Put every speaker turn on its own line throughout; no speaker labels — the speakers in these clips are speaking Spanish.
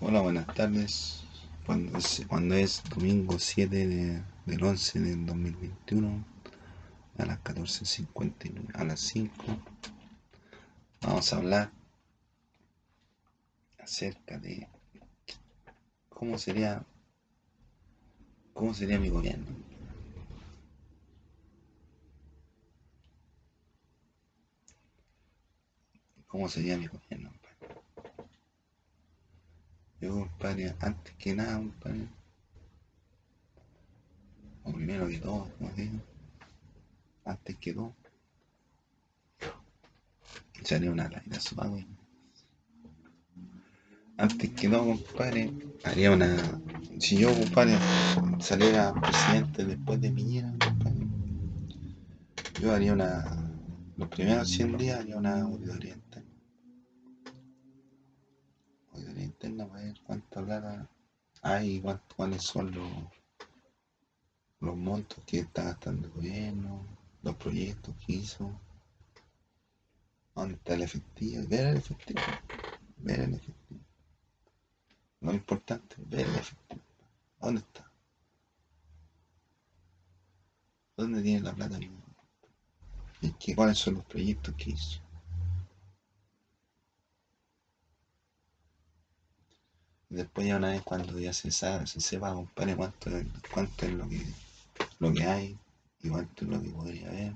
Hola, buenas tardes. Cuando es, cuando es domingo 7 de- del 11 del 2021 a las 14.59, a las 5, vamos a hablar acerca de cómo sería, cómo sería mi gobierno. ¿Cómo sería mi gobierno? Yo, compadre, antes que nada, compadre, o primero que todo, como digo, antes que todo, echaría una raída suave. Antes que todo, compadre, haría una. Si yo, compadre, saliera presidente después de Piñera, compadre, yo haría una. Los primeros 100 días haría una auditoría interna para ver cuánta plata hay cuánto- cuáles son los, los montos que está gastando el gobierno, los proyectos que hizo, dónde está el efectivo, ver el efectivo, ver el efectivo. Lo importante, ver el efectivo. ¿Dónde está? ¿Dónde tiene la plata? ¿Y qué, cuáles son los proyectos que hizo? Después ya una vez cuando ya se sabe, se sepa, compadre, cuánto, cuánto es lo que, lo que hay y cuánto es lo que podría haber.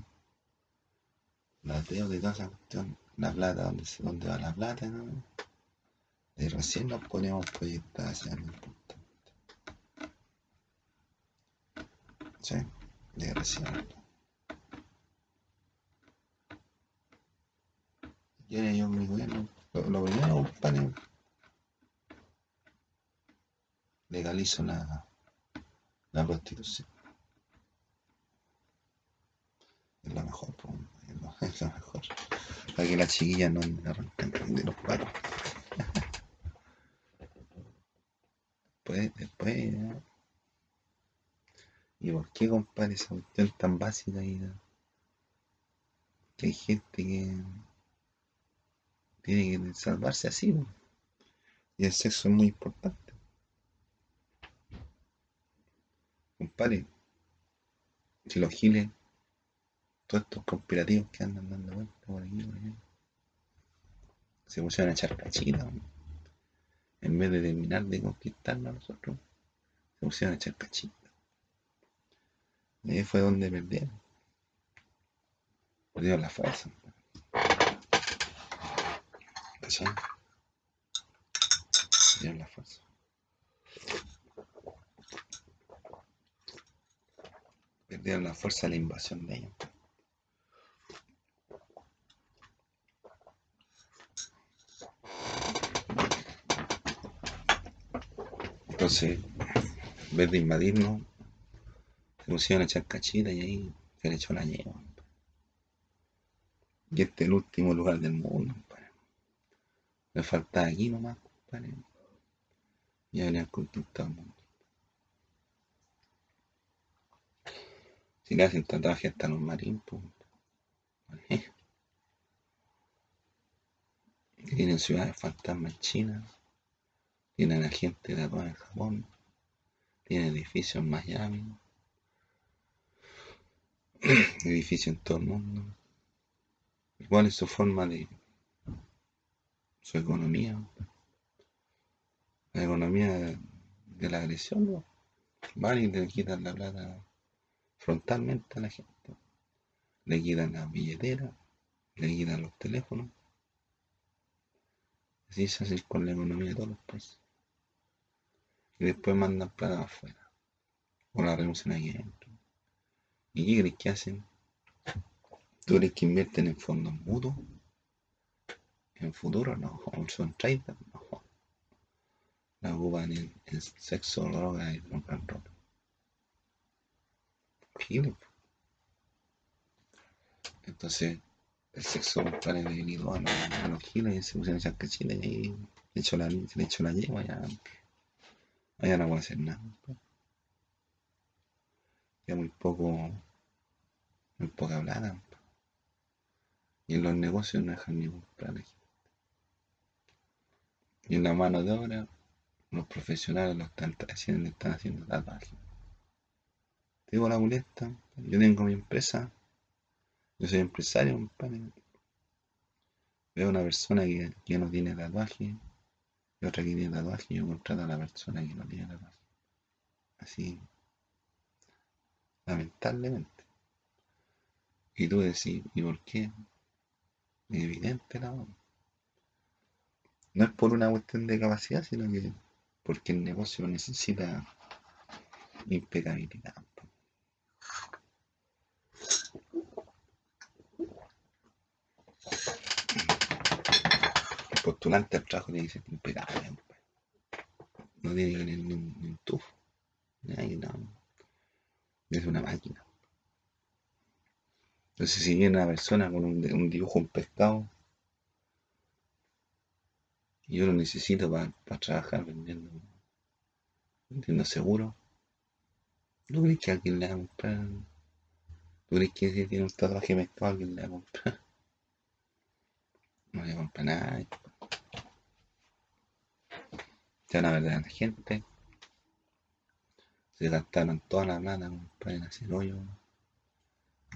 Las deudas y toda esa cuestión, la plata, dónde, dónde va la plata, ¿no? Y recién nos podríamos proyectar hacia algo importante. ¿Sí? De recién. Y ahora yo mi gobierno, lo, lo primero, compadre, legalizo la, la prostitución. Es lo mejor, es lo mejor. Para que las chiquillas no me arrancan de los palos. Después, después, ¿no? ¿Y por qué, compadre, esa cuestión tan básica y ¿no? que hay gente que tiene que salvarse así, po? Y el sexo es muy importante. Si los giles, todos estos conspirativos que andan dando vueltas por aquí, por allá, se pusieron a echar cachita, po. en vez de terminar de conquistarnos a nosotros, se pusieron a echar cachita. Y ahí fue donde perdieron. Perdieron la fuerza. ¿Cachai? Perdieron la fuerza. Perdieron la fuerza de la invasión de ellos. Entonces, en vez de invadirnos, se pusieron a echar cachita y ahí se le echó la yegua. Y este es el último lugar del mundo, compadre. Le falta aquí nomás, compadre. Y habrían conquistado el mundo. Si le hacen tatuaje hasta los marines, pues. compadre. Tienen ciudades fantasmas en China. Tienen a gente tatuada en Japón. Tienen edificios en Miami. Edificios en todo el mundo. ¿Cuál es su forma de su economía? La economía de la agresión, ¿no? Van y le quitan la plata frontalmente a la gente. Le quitan las billeteras, le quitan los teléfonos. Así se hace con la economía de todos los países. Y después mandan plata afuera. O la reducen aquí adentro. ¿Y qué crees que hacen? ¿Tú crees que invierten en fondos mutuos? ¿En futuro? No. ¿Son traders? No. La ocupan en, sexo, droga y rock and Entonces, el sexo compadre le venido a los, a giles y se pusieron a echar cachita y le echó la, le echó la yegua ya. Allá no puede hacer nada. Ya muy poco, muy poca compadre. Y en los negocios no dejan ni comprar. a la gente. Y en la mano de obra los profesionales lo están haciendo, están haciendo. Te digo la molesta, yo tengo mi empresa, yo soy empresario, compadre. Veo una persona que, que no tiene tatuaje y otra que tiene tatuaje y yo contrato a la persona que no tiene tatuaje. Así, lamentablemente. Y tú decís, ¿y por qué? Es evidente la No es por una cuestión de capacidad, sino que porque el negocio necesita impecabilidad. Postulante al trabajo tiene que ser impecable. No tiene que tener ni un, tufo. Es una máquina. Entonces, si viene una persona con un, dibujo, un pescado, yo lo necesito para trabajar vendiendo, vendiendo seguro, ¿no crees que alguien le va a comprar? ¿Tú crees que si tiene un tatuaje pescado alguien le va a comprar? No le compra nada. Ya una verdadera gente. Se gastaron toda la plata, compadre, en hacer hoyo.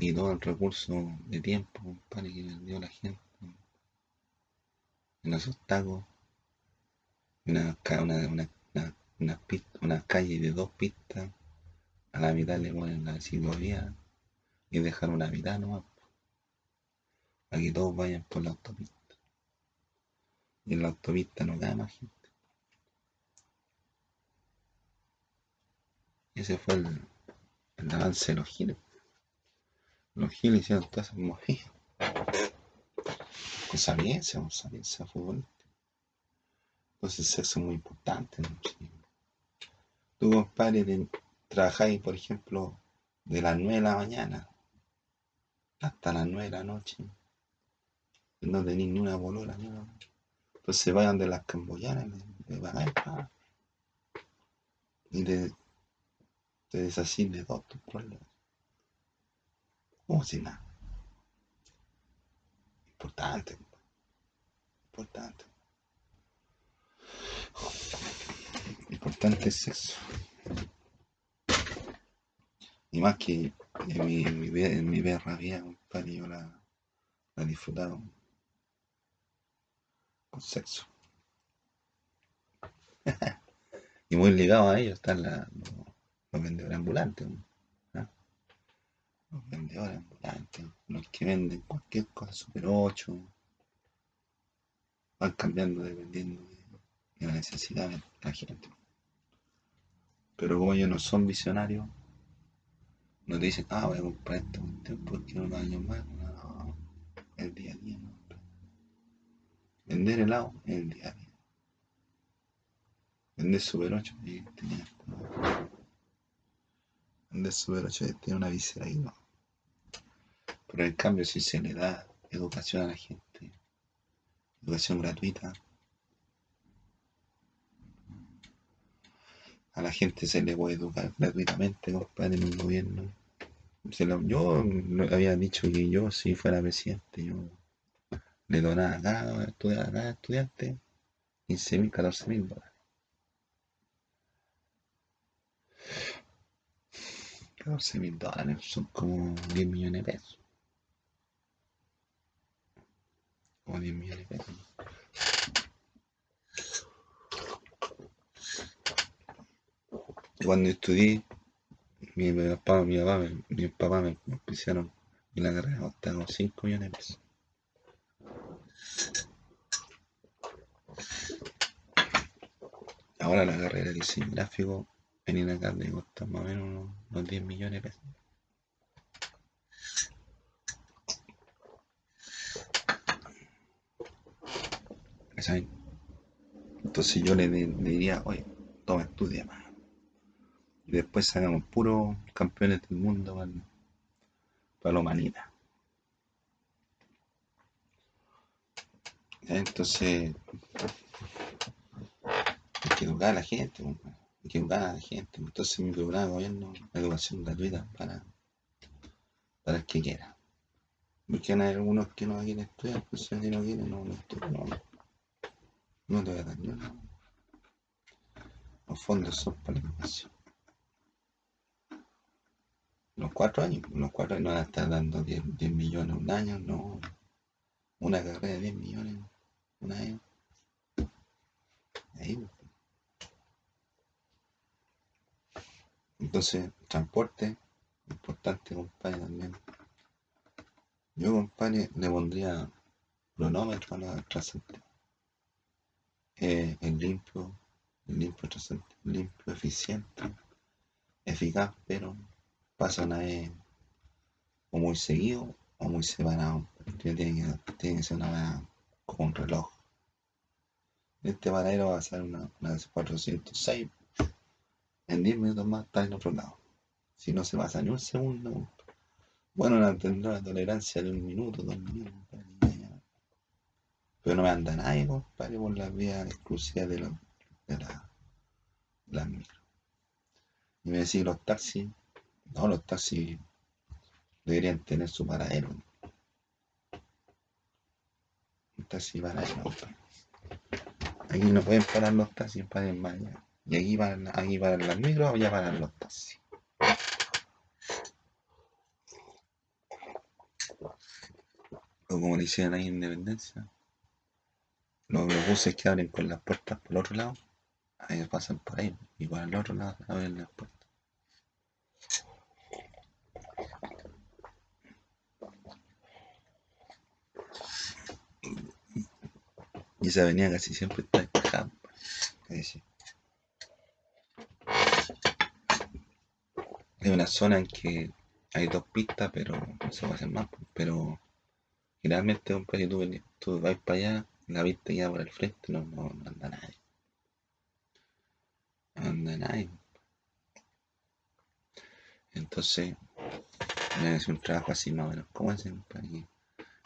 Y todo el recurso de tiempo, compadre, que vendió la gente. En esos tacos. Una, una, una, una, una calle de dos pistas. A la mitad le ponen la ciclovía. Y dejar una mitad nomás. Para que todos vayan por la autopista. Y en la autopista no cae más gente. Ese fue el, avance de los giles. Los giles hicieron todas esas movidas. Con sapiencia, con sapiencia futbolística. Entonces eso es muy importante. ¿no? Tú, compadre, trabajáis, por ejemplo, de las 9 de la mañana hasta las 9 de la noche. No tenéis ni una bolola, ni. Entonces vayan de las camboyanas, de pagáis y de te desasí de todos tus problemas. Como si nada. Importante. Importante. Importante es eso. Y más que en mi, en mi, en mi perra vida, compadre, yo la, la he disfrutado con sexo. y muy ligado a ello están la, los vendedores ambulantes. ¿no? Los vendedores ambulantes, los que venden cualquier cosa, Super 8, van cambiando dependiendo de, la necesidad de la gente. Pero como ellos no son visionarios, no te dicen, ah, voy a comprar esto porque unos años más. No, el día a día. No. Vender helado es el día a día. Vender Super 8 y tenía de Super 8 tiene una visera y no. Pero en cambio, si se le da educación a la gente, educación gratuita, a la gente se le puede educar gratuitamente, compadre, en el gobierno. yo había dicho que yo, si fuera presidente, yo le donaba a cada, a cada estudiante 15 mil, 14 mil dólares. 14 mil dólares son como 10 millones de pesos. Como 10 millones de pesos. Cuando estudié, mi papá, mi papá, mi papá me, pusieron en la carrera costaba 5 millones de pesos. Ahora la carrera de diseño gráfico venir acá me cuesta más o menos unos, 10 millones de pesos. Entonces yo le, diría, oye, toma, estudia más. Y después sacamos puros campeones del mundo para, para la humanidad. Entonces, hay que educar a la gente que educar a la gente. Entonces mi programa de gobierno educación gratuita para, para el que quiera. Porque hay algunos que no quieren estudiar, pues si no quieren, no, no no, no te voy a dar nada. Los fondos son para la educación. Los cuatro años, los cuatro años no van a estar dando 10, 10 millones un año, no. Una carrera de 10 millones un año. Ahí. Entonces, transporte, importante, compadre, también. Yo, compadre, le pondría cronómetro a la trascendente. Eh, el limpio, el limpio trascendente, limpio, eficiente, eficaz, pero pasa una vez o muy seguido o muy separado. Tiene que, tiene que ser una como un reloj. Este paradero va a ser una, una de 406. En 10 minutos más está en otro lado. Si no se pasa ni un segundo. Bueno, no tendrá la tolerancia de un minuto, dos minutos. Pero no me anda nadie, compadre, por las vías exclusivas de, los, de la, las micro. Y me decís, los taxis, no, los taxis deberían tener su paradero. Un taxi paradero. Aquí no pueden parar los taxis, paren allá. Y aquí paran, aquí paran las micros, allá paran los taxis. O como le hicieron ahí en Independencia. Los, buses que abren con las puertas por el otro lado, ahí pasan por ahí. Y por el otro lado abren las puertas. Y esa avenida casi siempre está despejada. Ahí Es una zona en que hay dos pistas, pero no se puede hacer más. Pero generalmente, un si tú, tú vas para allá, la vista ya por el frente, no, anda nadie. No anda nadie. Entonces, me hace un trabajo así más o menos. ¿Cómo hacen para que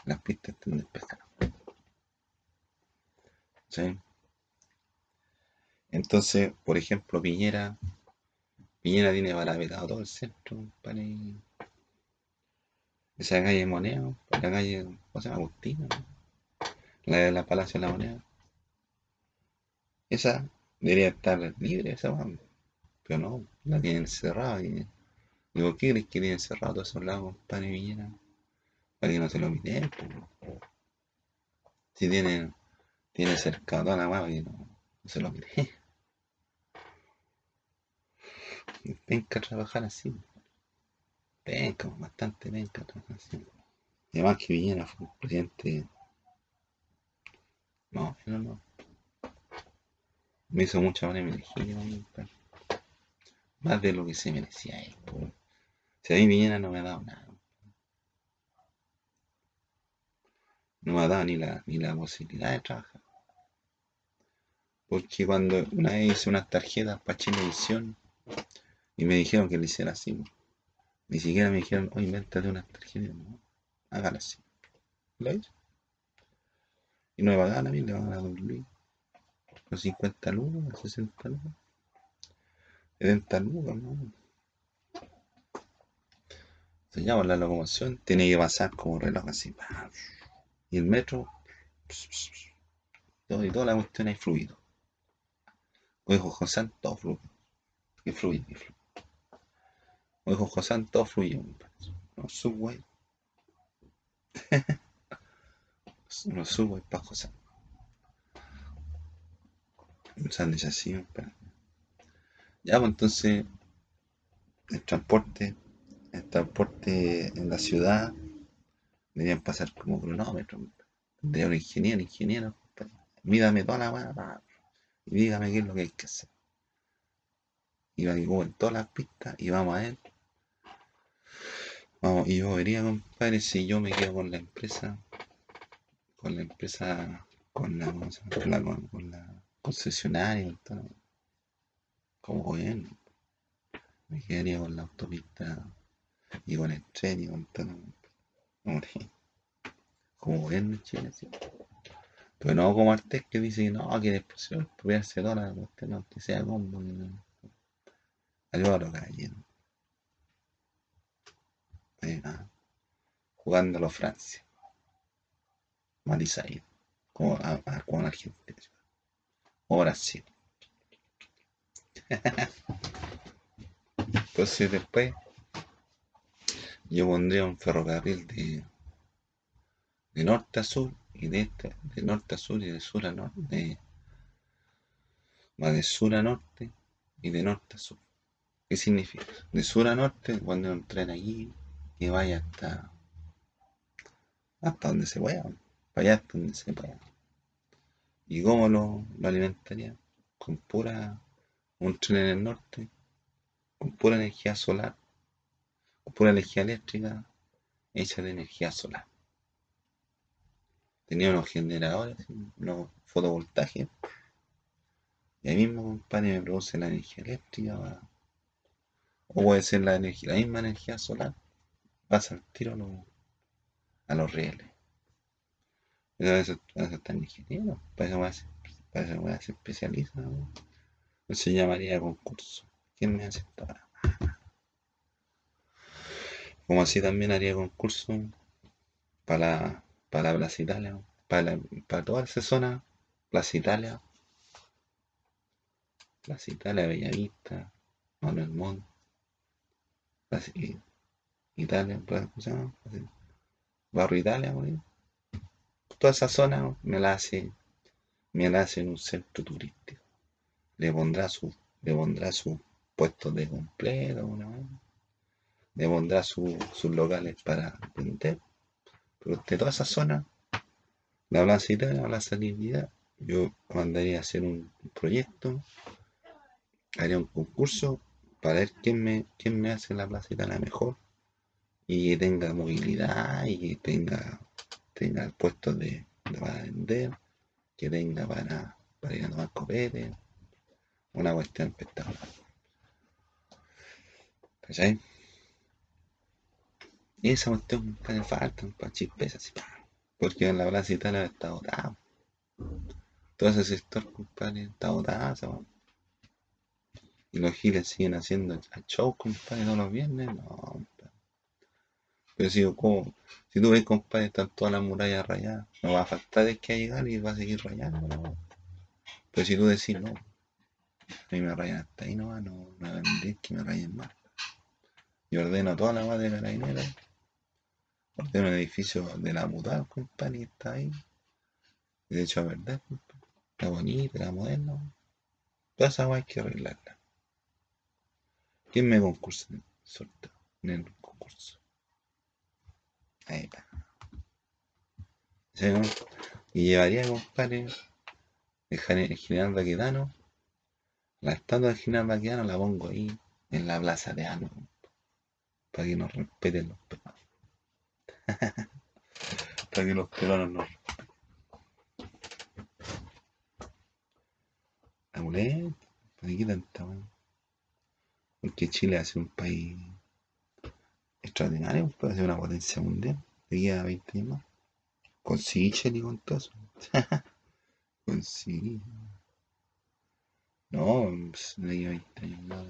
las pistas estén despejadas? ¿Sí? Entonces, por ejemplo, Piñera, Piñera tiene parapetado todo el centro, para esa calle de Moneda, la calle, ¿cómo se llama? Agustina, la de la Palacio de la Moneda. Esa debería estar libre, esa weá, pero no, la tienen cerrada. Y, ¿y por qué crees que tienen cerrado todos esos lados, compadre Piñera? Para que no se lo miden. Si tienen, tiene cercado toda la que no, no se lo miden. Venga a trabajar así. Penca, bastante penca trabajar así. Además que Piñera fue un presidente. No, no, no. Me hizo mucha buena energía. Más de lo que se merecía él, po. Si a mí Piñera no me ha dado nada. No me ha dado ni la, ni la posibilidad de trabajar. Porque cuando una vez hice unas tarjetas para Chilevisión y me dijeron que lo hiciera así. Ni siquiera me dijeron, oye, invéntate unas tarjetas. No, hágalo así. Lo hice. Y no me pagaban a mí, le pagaban a Luis. Los 50 lucas, los 60 lucas. 70 lucas, ¿no? Se llama la locomoción, tiene que pasar como reloj así. Y el metro, y toda la cuestión es fluido. Ojo, José, todo fluido. Que fluye, que fluye. Ojo, José, todo fluye. Los subway. Los subway para José. Un sándwich así, compadre. Ya, pues entonces, el transporte, el transporte en la ciudad deberían pasar como cronómetro. De un ingeniero, ingeniero. Mídame toda la weá, y dígame qué es lo que hay que hacer. Y va en todas las pistas y vamos a ver. Vamos, y yo vería, compadre, si yo me quedo con la empresa, con la empresa, con la, con la, con- la concesionaria, como gobierno. Me quedaría con la autopista y con el tren y con todo. Hombre, Como gobierno en Chile, sí. Pero no como Artés que dice que no, que después se va a expropiarse la cuestión, no, que sea combo. que no. Álvaro Galleno. Eh, ah, los Francia. Matizaído. Como, como en Argentina. O Brasil. Entonces después yo pondría un ferrocarril de, de norte a sur y de este, de norte a sur y de sur a norte. va de sur a norte y de norte a sur. ¿Qué significa? De sur a norte, cuando un tren allí que vaya hasta hasta donde se pueda, para allá hasta donde se pueda. ¿Y cómo lo, lo alimentaría? Con pura un tren en el norte, con pura energía solar, con pura energía eléctrica hecha de energía solar. Tenía unos generadores, unos fotovoltaicos. Y ahí mismo, compadre, me produce la energía eléctrica. o puede ser la, energía, la misma energía solar. Pasa al tiro a los, a los rieles. Pero eso, eso está en ingeniero. Para eso voy a, ser especialista. ¿no? Se llamaría concurso. ¿Quién me esto Como así también haría concurso para, para Plaza Italia, para, para toda esa zona, Plaza Italia, Plaza Italia, Bellavista, Manuel Montt, Plaza Italia, ¿cómo se? Barrio Italia, toda esa zona me la hace, me la hace un centro turístico. Le pondrá su, le pondrá su puestos de completo, le pondrá sus locales para vender. Pero de toda esa zona, la Plaza Italia, la Salinidad, yo mandaría a hacer un proyecto, haría un concurso para ver quién me, quién me hace la Plaza Italia mejor y que tenga movilidad y que tenga, tenga puestos de, para vender, que tenga para, para ir a tomar copete, una cuestión espectacular. ¿Cachai? Y esa cuestión le falta, para chispes así, porque en la plaza Italia está botado. Todo ese sector, compadre, está botado, Y los giles siguen haciendo show, compadre, todos los viernes, no, pero si, como, si tú ves, compadre, están todas las murallas rayadas, no va a faltar de que llegar y va a seguir rayando. ¿no? Pero si tú decís, no, a mí me rayan hasta ahí, no, no, no va a venir que me rayen más. Y ordeno toda la madre de carabineros. Ordeno el edificio de la mutada, compadre, y está ahí. Y de hecho, es verdad, compadre. Está bonita, está moderna. Toda esa hay que arreglarla. ¿Quién me concursa en el? En el concurso. Ahí está. Y llevaría, compadre, el general Baquedano. La estatua del general Baquedano la pongo ahí en la plaza de Ano, para que nos respeten los peruanos. para que los peruanos nos respeten. Amuleto, ¿para qué tanta Porque Chile hace un país extraordinario, puede ser una potencia mundial de aquí a 20 años más. Con Sichel con todo eso. con. No, de aquí a 20 años más.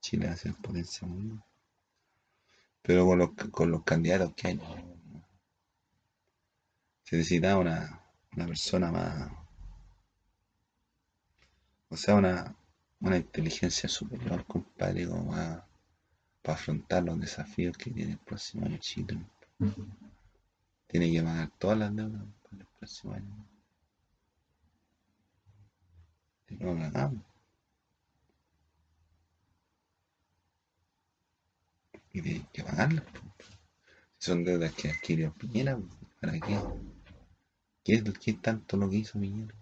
Chile va a ser potencia mundial. Pero con los, con los candidatos que hay, no, Se necesita una, una persona más. O sea, una, una inteligencia superior, compadre, como más para afrontar los desafíos que tiene el próximo año Chile. Tiene que pagar todas las deudas para el próximo año. Si no lo hagamos. Y tienen que pagarlas. Si son deudas que adquirió Piñera, ¿para qué? ¿Qué es, qué tanto lo que hizo Piñera?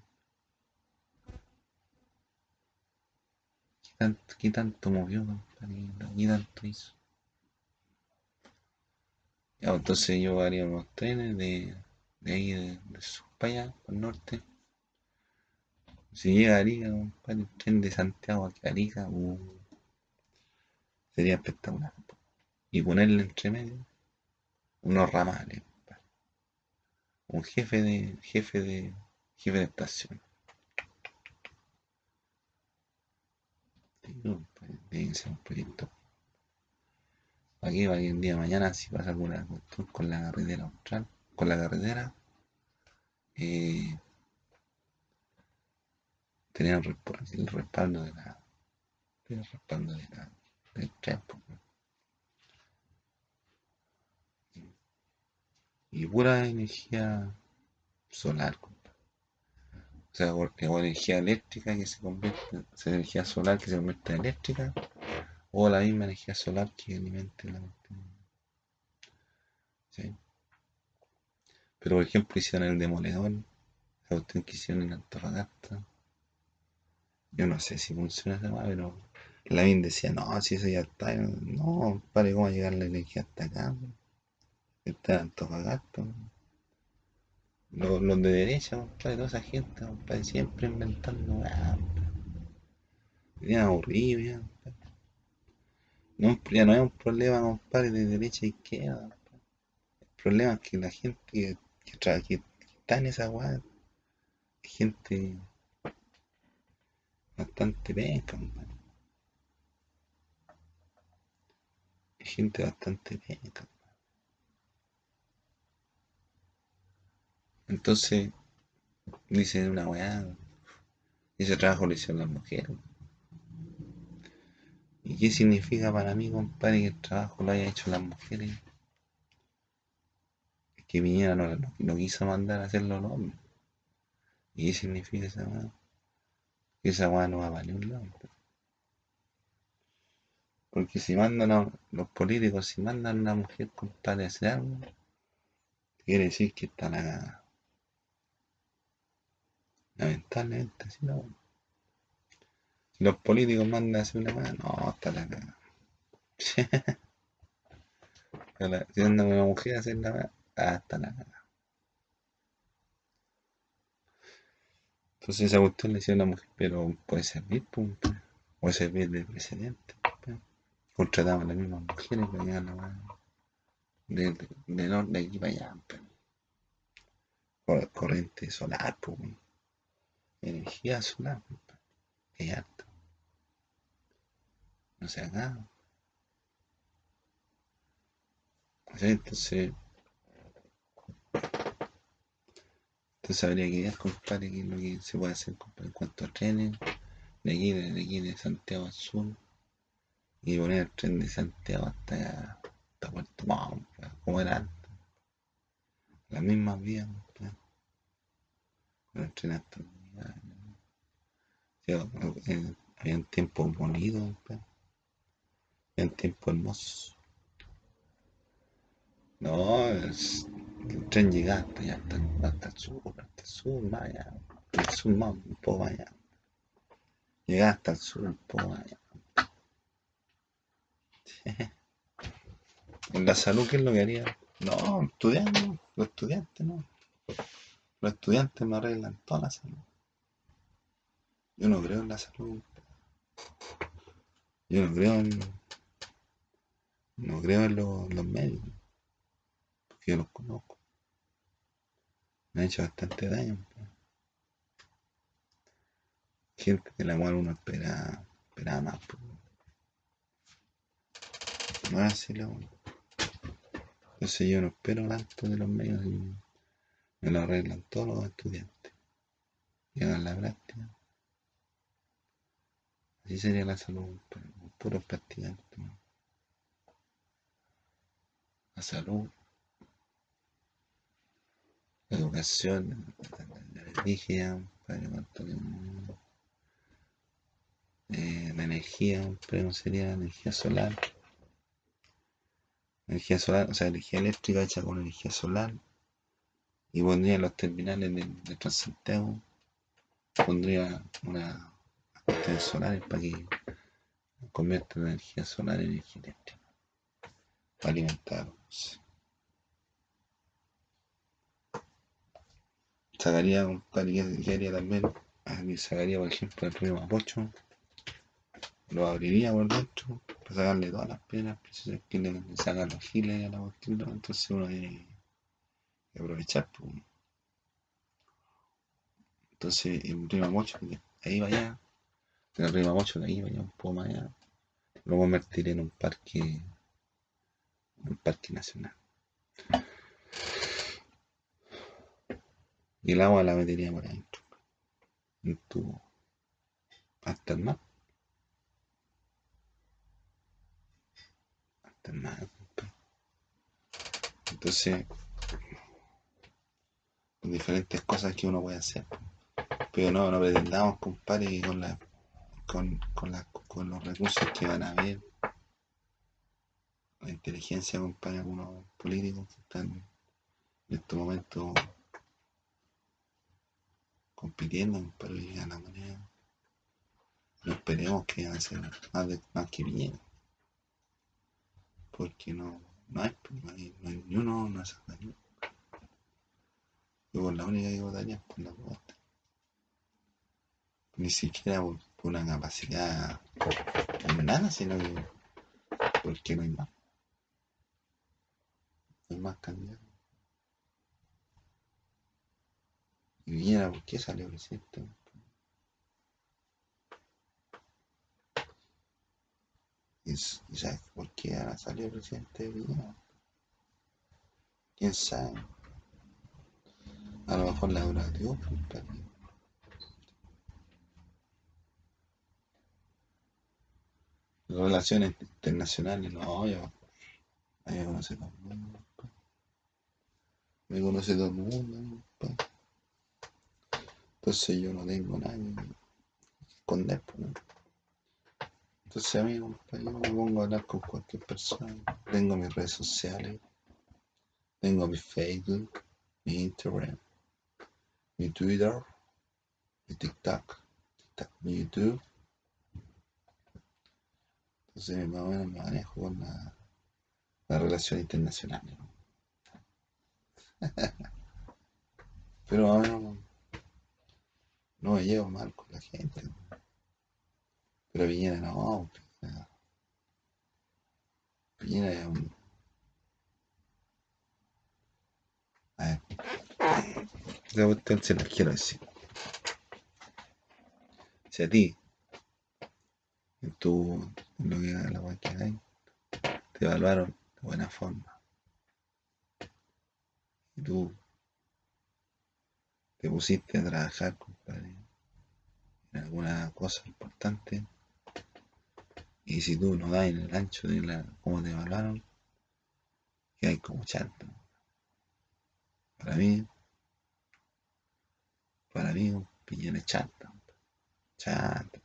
¿Qué tanto, movió, ¿Qué tanto hizo? Ya, pues, entonces yo haría unos trenes de, de ahí, de, de sur para allá, el norte. Si llegaría un tren de Santiago a Arica, uh, sería espectacular. Y ponerle entre medio unos ramales, un jefe de jefe de jefe de estación. Tiene que un día mañana si pasa alguna cuestión con la carretera austral, con la carretera, eh, tener el respaldo de la, estoy raspando de la, del tren, po, weón. Y pura energía solar. O sea, porque o energía eléctrica que se convierte, sea, energía solar que se convierte en eléctrica, o la misma energía solar que alimente la. ¿Sí? Pero por ejemplo hicieron el demoledor, la cuestión que hicieron en Antofagasta. Yo no sé si funciona esa weá, pero la BIN decía, no, si eso ya está. No, pare, ¿cómo va a llegar la energía hasta acá? Está en Antofagasta. Los, los de derecha, compadre, toda esa gente, compadre, siempre inventando compadre. Bien aburrido, ya, compadre. No, ya no es un problema, compadre, de derecha a izquierda. compadre. El problema es que la gente que, que, que está en esa es gente bastante penca, compadre. Gente bastante penca. Entonces, dicen una weá, ese trabajo lo hicieron las mujeres. ¿Y qué significa para mí, compadre, que el trabajo lo haya hecho las mujeres? Es que Piñera no, no, no quiso mandar a hacerlo los hombres. ¿Y qué significa esa weá? Que esa weá no va para ningún lado. Porque si mandan a los políticos, si mandan a una mujer, compadre, a hacer algo, quiere decir que está la. Lamentablemente, así no. Los políticos mandan hacer una weá, no, está la cagada. Si anda una mujer hacer la weá, ah, está la cagada. Entonces esa cuestión le hicieron a la mujer, pero puede servir, punto. Puede servir de precedente. pues. Contratamos a las mismas mujeres para llegar la. De, de, de de aquí para allá, pues. Cor- Corriente solar, pues. Energía solar. Que está. No se. ¿sí? Entonces, entonces habría que ver, compadre, qué es lo que se puede hacer, compadre, en cuanto a trenes. De aquí, de, aquí de Santiago al sur. Y poner el tren de Santiago hasta hasta Puerto Montt, como era antes. Las mismas vías, compadre. Con el tren hasta habían tiempos bonitos. Habían tiempos hermosos. No, es- el tren llegaba hasta hasta, el sur, hasta el sur, más sur más, un poco más allá. Hasta el sur, un poco más allá. En la salud, ¿qué es lo que haría? No, estudiando, los estudiantes, no. Los estudiantes me arreglan toda la salud. Yo no creo en la salud. Yo no creo en. No creo en los, los médicos. Porque yo los conozco. Me han hecho bastante daño. pues. Gente de la cual uno espera, espera más. pues. No es así la. Entonces yo no espero tanto de los médicos y me lo arreglan todos los estudiantes. Llegan a la práctica. Así sería la salud, puros practicantes. La salud, la educación, la, que- eh, la energía, pero sería la energía solar. Energía solar, o sea, energía eléctrica hecha con energía solar. Y pondría los terminales de, de Transantiago, pondría una cuestiones solares para que conviertan energía solar en energía eléctrica. Para alimentarlos. Sacaría par que haría también. Aquí sacaría, por ejemplo, el río Mapocho. Lo abriría por dentro para sacarle todas las piedras precisas que le, le los giles a la cuestión. Entonces uno tiene aprovechar. pues. Entonces el río Mapocho, ahí vaya, el río Mapocho, que ahí vaya un poco más allá, lo convertiré en un parque, un parque nacional. Y el agua la metería por adentro, un tubo, hasta el mar. estar mal. Entonces, diferentes cosas que uno puede hacer. Pero no, no pretendamos, compadre, con, la, con, con, la, con los recursos que van a haber, la inteligencia, compadre, algunos políticos que están en estos momentos compitiendo, compadre, y la manera. No esperemos que a ser más, de, más que bien. Porque no, no hay, no hay, no hay ni uno, no es ni uno. Yo por la única que votaría por la propuesta. Ni siquiera por, una capacidad nada, sino que porque no hay más. No hay más candidatos. Y Viñera, ¿por qué salió presidente? ¿Y sabes por qué ahora salió presidente de Viñera? ¿Quién sabe? A lo mejor la dura Dios, Relaciones internacionales, no, yo. me conoce todo el mundo. Me conoce todo el mundo. Entonces yo no tengo nada que esconder. Entonces a mí, yo me pongo a hablar con cualquier persona. Tengo mis redes sociales. Tengo mi Facebook, mi Instagram mi Twitter, mi TikTok, mi YouTube. Entonces más o menos me manejo la, la relación internacional. Pero más no me llevo mal con la gente. Pero Viñera no, Viñera es un... A ver, esa cuestión se la quiero decir. Si a ti, en tu, en lo que la que hay, te evaluaron de buena forma, y tú te pusiste a trabajar, compadre, en alguna cosa importante, y si tú no das en el ancho de la, cómo te evaluaron, que hay como chanto. Para mí, para mí un piñón es chanta. Chanta.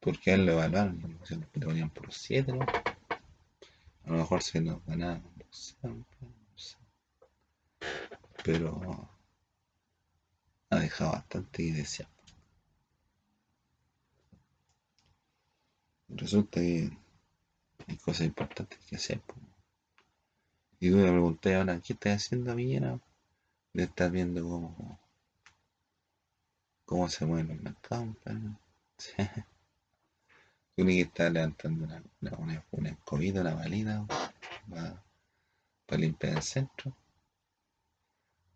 Porque a él lo evaluaron, lo ponían por los 7, ¿no? A lo mejor se nos ganaban, sé, no sé. Pero ha dejado bastante y decía. Resulta que hay cosas importantes que hacer. Y tú me pregunté ahora, ¿qué estás haciendo, Villena? de estar viendo cómo, cómo se mueven los mercados. Sí. Tiene que estar levantando una, una, una, escobita, una balina para, limpiar el centro.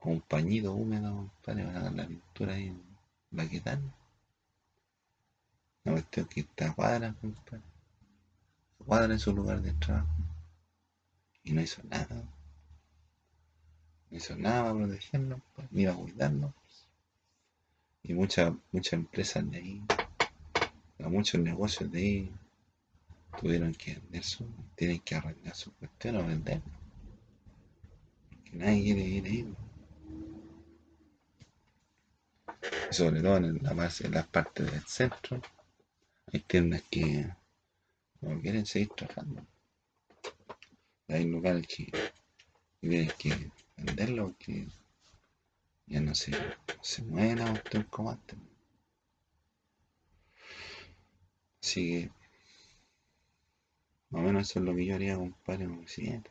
O un pañito húmedo para dar la pintura ahí en Baquetán. Una cuestión que está cuadra, compadre. Cuadra en su lugar de trabajo. Y no hizo nada no hizo nada para protegernos, ni para cuidarnos. Y muchas muchas empresas de ahí, muchos negocios de ahí, tuvieron que vender su, tienen que arreglar su cuestión o vender. Porque nadie quiere ir ahí. Y sobre todo en la base, en las partes del centro, hay tiendas que no quieren seguir trabajando. Hay lugares que tienen que venderlo que ya no se, se mueve la cuestión como antes. Así que, más o menos eso es lo que yo haría, compadre, como siguiente.